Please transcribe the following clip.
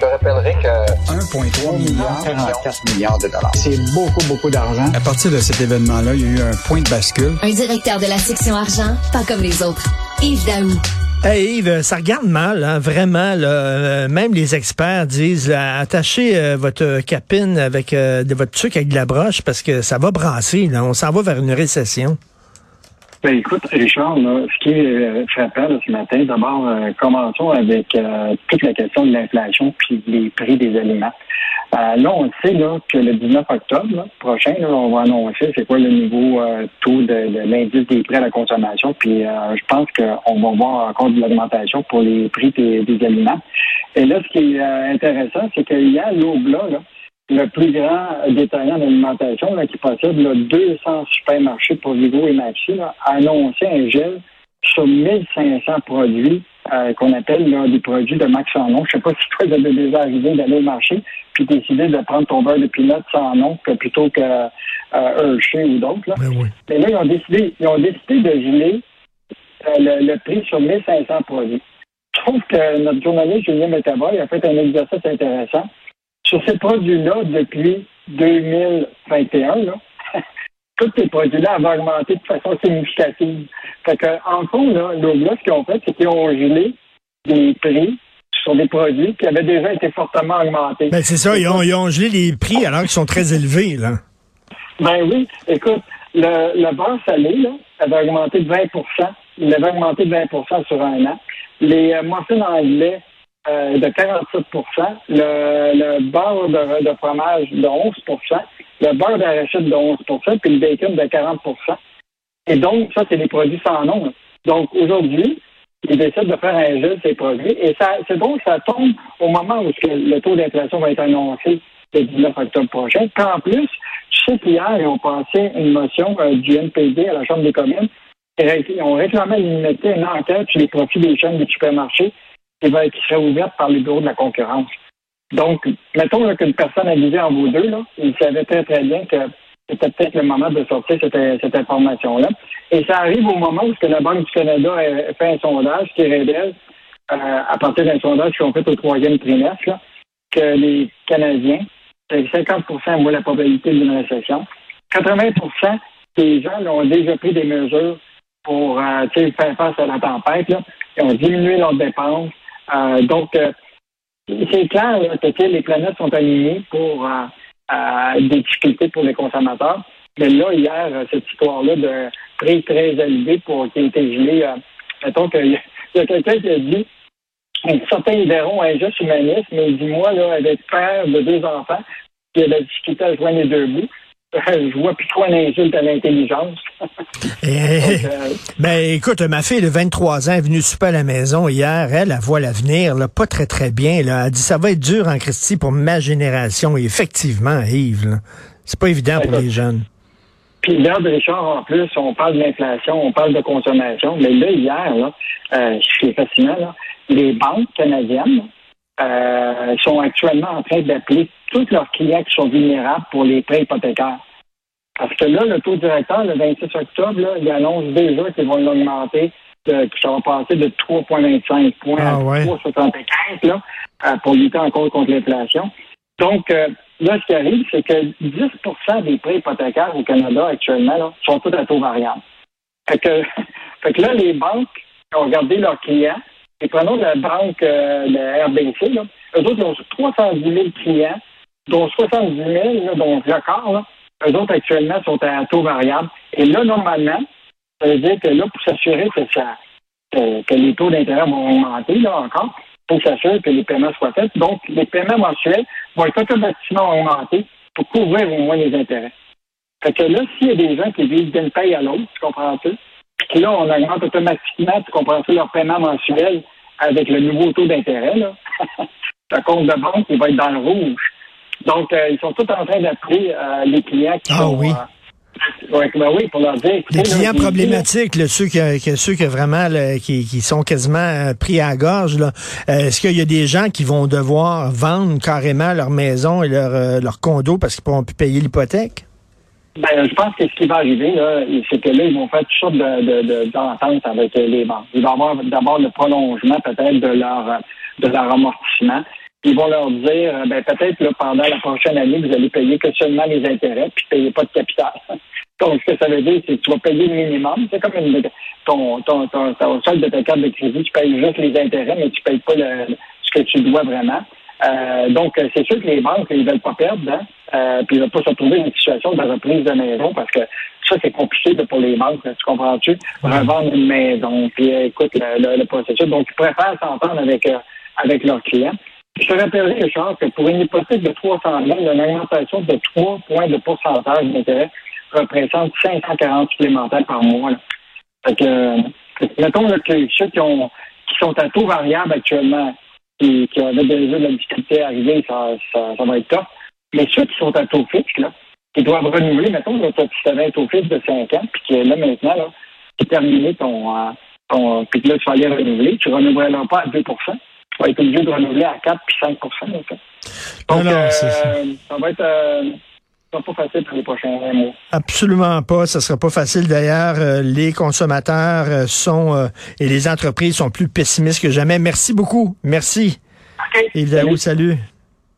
te rappellerai que 1,3 milliard, 44 milliards de dollars. C'est beaucoup, beaucoup d'argent. À partir de cet événement-là, il y a eu un point de bascule. Un directeur de la section argent, pas comme les autres. Yves Daou. Hey Yves, ça regarde mal, hein, vraiment. Là, euh, même les experts disent là, attachez euh, votre capine avec euh, de votre truc avec de la broche parce que ça va brasser. Là, on s'en va vers une récession. Ben écoute, Richard, là, ce qui est frappant là, ce matin, d'abord, commençons avec toute la question de l'inflation puis les prix des aliments. Euh, là, on sait là, que le 19 octobre prochain, là, on va annoncer c'est quoi le niveau euh, taux de, de l'indice des prix à la consommation. Puis euh, je pense qu'on va voir encore de l'augmentation pour les prix des, aliments. Et là, ce qui est intéressant, c'est qu'il y a l'Obla, le plus grand détaillant d'alimentation qui possède là, 200 supermarchés pour Vigo et Maxi, a annoncé un gel sur 1500 produits euh, qu'on appelle là, des produits de max sans nom. Je sais pas si toi, tu avais déjà arrivé d'aller au marché puis décider de prendre ton beurre de pinot sans nom plutôt que euh, Hershey ou d'autres. Là. Ben Mais là, ils ont décidé, ils ont décidé de geler euh, le, prix sur 1500 produits. Je trouve que notre journaliste Julien Métaboy a fait un exercice intéressant. Sur ces produits-là, depuis 2021, là, tous ces produits-là avaient augmenté de façon significative. Fait que, en fond, là, ce qu'ils ont fait, c'est qu'ils ont gelé des prix sur des produits qui avaient déjà été fortement augmentés. Ben, c'est ça, ils ont, ils ont gelé les prix alors qu'ils sont très élevés, là. Ben oui, écoute, le, le beurre salé, là, avait augmenté de 20 Il avait augmenté de 20% sur un an. Les euh, muffins anglais euh, de 47 le, le beurre de, de fromage de 11% le beurre d'arachide de 11% puis le bacon de 40% Et donc, ça, c'est des produits sans nom. Donc, aujourd'hui, ils décident de faire un jeu de ces produits. Et ça, c'est bon, ça tombe au moment où le taux d'inflation va être annoncé le 19 octobre prochain. Puis en plus, je sais qu'hier, ils ont passé une motion euh, du NPD à la Chambre des communes. Ils ont réclamé à une enquête sur les profits des chaînes de supermarchés qui, va, qui serait ouverte par le bureau de la concurrence. Donc, mettons qu'une personne avisée en vaut deux, là, il savait très, très bien que c'était peut-être le moment de sortir cette, cette information-là. Et ça arrive au moment où la Banque du Canada a fait un sondage qui révèle, euh, à partir d'un sondage qu'ils ont fait au troisième trimestre, que les Canadiens, 50% voient la probabilité d'une récession. 80% des gens ont déjà pris des mesures pour euh, faire face à la tempête. Là. Ils ont diminué leurs dépenses. Euh, donc, euh, c'est clair que les planètes sont alignées pour euh, des difficultés pour les consommateurs. Mais là, hier, cette histoire-là de prix très élevé pour qui a été gelé, mettons qu'il y a quelqu'un qui a dit certains verront un geste humaniste, mais dis-moi, là, avec père de deux enfants, qui a la difficulté à joindre les deux bouts, je vois plus trop un insulte à l'intelligence. Eh, euh, ben, écoute, ma fille de 23 ans est venue souper à la maison hier. Elle, elle voit l'avenir, là, pas très, très bien. Là. Elle dit, ça va être dur en Christie pour ma génération. Et effectivement, Yves, c'est pas évident pour les jeunes. Puis là, Richard, en plus, on parle d'inflation, on parle de consommation. Mais là, hier, là, euh, ce qui est fascinant, là, les banques canadiennes euh, sont actuellement en train d'appeler tous leurs clients qui sont vulnérables pour les prêts hypothécaires. Parce que là, le taux directeur, le 26 octobre, là, il annonce déjà qu'ils vont l'augmenter, que ça va passer de 3,25 points à 3,75 ah là, euh, pour lutter encore contre l'inflation. Donc, euh, là, ce qui arrive, c'est que 10% des prêts hypothécaires au Canada actuellement là, sont tous à taux variable. Fait que, fait que là, les banques ont regardé leurs clients, et prenons la banque, euh, la RBC, là, eux autres, ils ont 310 000 clients dont 70 000, là, dont record, là, eux autres actuellement sont à taux variable. Et là, normalement, ça veut dire que là, pour s'assurer que ça que, les taux d'intérêt vont augmenter, là encore, pour s'assurer que les paiements soient faits. Donc, les paiements mensuels vont être automatiquement augmentés pour couvrir au moins les intérêts. Fait que là, s'il y a des gens qui vivent d'une paye à l'autre, tu comprends-tu? Puis là, on augmente automatiquement, tu comprends-tu, leur paiement mensuel avec le nouveau taux d'intérêt, là. le compte de banque, il va être dans le rouge. Donc, euh, ils sont tous en train d'appeler euh, les clients qui ah, sont... oui. Euh, ouais, ben oui, pour leur dire. Les clients problématiques, ceux, qui, ceux qui vraiment qui, qui, sont quasiment pris à la gorge, est-ce qu'il y a des gens qui vont devoir vendre carrément leur maison et leur, leur condo parce qu'ils ne pourront plus payer l'hypothèque? Ben, je pense que ce qui va arriver, là, c'est que là, ils vont faire toutes sortes d'ententes de, avec les banques. Il va y avoir d'abord le prolongement peut-être de leur de leur amortissement. Ils vont leur dire, euh, ben, peut-être pendant la prochaine année, vous allez payer que seulement les intérêts, puis payez pas de capital. Donc, ce que ça veut dire, c'est que tu vas payer le minimum. C'est comme une, ton, ton, ton, ton solde de ta carte de crédit, tu payes juste les intérêts, mais tu payes pas le, ce que tu dois vraiment. Euh, donc, c'est sûr que les banques, ils veulent pas perdre, hein? Euh, puis ils veulent pas se retrouver dans une situation de reprise de maison parce que ça, c'est compliqué pour les banques, tu comprends-tu? Revendre une maison, puis euh, écoute le, le, processus. Donc, ils préfèrent s'entendre avec, euh, avec leurs clients. Je te rappellerai, Richard, que pour une hypothèque de 300 000, une augmentation de 3 points de pourcentage d'intérêt représente 540 supplémentaires par mois. Fait que, mettons que ceux qui, ont, qui sont à taux variable actuellement, qui, qui avaient déjà de la difficulté à arriver, ça, ça, ça va être top. Mais ceux qui sont à taux fixe, là, qui doivent renouveler, mettons, que tu avais un taux fixe de 5 ans, puis que là, maintenant, là, tu terminé ton, euh, ton puis que là, tu vas aller renouveler, tu ne renouvelleras pas à 2% Tu vas être obligé de renouveler à 4 puis 5 Donc, non, non, euh, ça va être... Euh, sera pas facile pour les prochains mois. Absolument pas. Ça sera pas facile. D'ailleurs, euh, les consommateurs sont euh, et les entreprises sont plus pessimistes que jamais. Merci beaucoup. Merci. OK. Yves salut.